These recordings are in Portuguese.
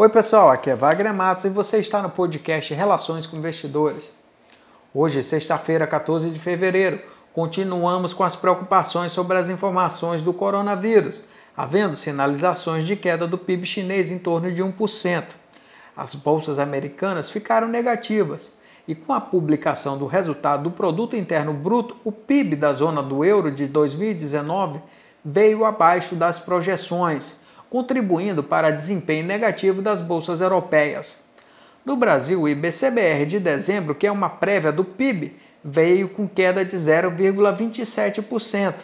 Oi, pessoal, aqui é Wagner Matos e você está no podcast Relações com Investidores. Hoje, sexta-feira, 14 de fevereiro, continuamos com as preocupações sobre as informações do coronavírus, havendo sinalizações de queda do PIB chinês em torno de 1%. As bolsas americanas ficaram negativas e com a publicação do resultado do Produto Interno Bruto, o PIB da zona do euro de 2019 veio abaixo das projeções, contribuindo para desempenho negativo das bolsas europeias. No Brasil, o IBCBR de dezembro, que é uma prévia do PIB, veio com queda de 0,27%.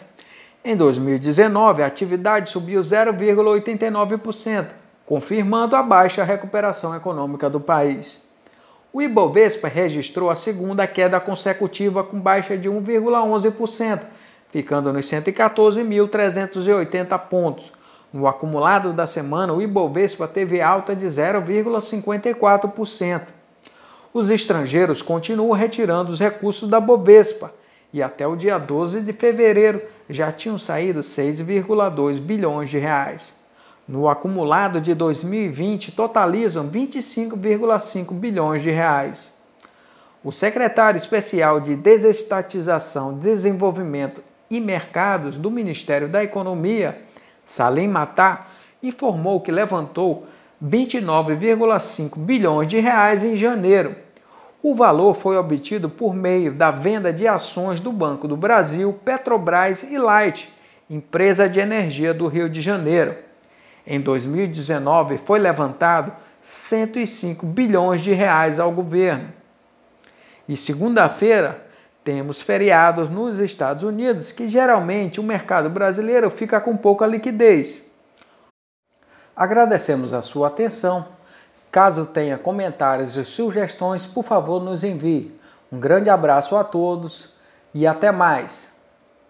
Em 2019, a atividade subiu 0,89%, confirmando a baixa recuperação econômica do país. O Ibovespa registrou a segunda queda consecutiva com baixa de 1,11%, ficando nos 114.380 pontos. No acumulado da semana, o Ibovespa teve alta de 0,54%. Os estrangeiros continuam retirando os recursos da Bovespa e até o dia 12 de fevereiro já tinham saído 6,2 bilhões de reais. No acumulado de 2020 totalizam 25,5 bilhões de reais. O secretário especial de Desestatização, Desenvolvimento e Mercados do Ministério da Economia, Salim Matar, informou que levantou 29,5 bilhões de reais em janeiro. O valor foi obtido por meio da venda de ações do Banco do Brasil, Petrobras e Light, empresa de energia do Rio de Janeiro. Em 2019 foi levantado 105 bilhões de reais ao governo. E segunda-feira temos feriados nos Estados Unidos que geralmente o mercado brasileiro fica com pouca liquidez. Agradecemos a sua atenção. Caso tenha comentários e sugestões, por favor, nos envie. Um grande abraço a todos e até mais.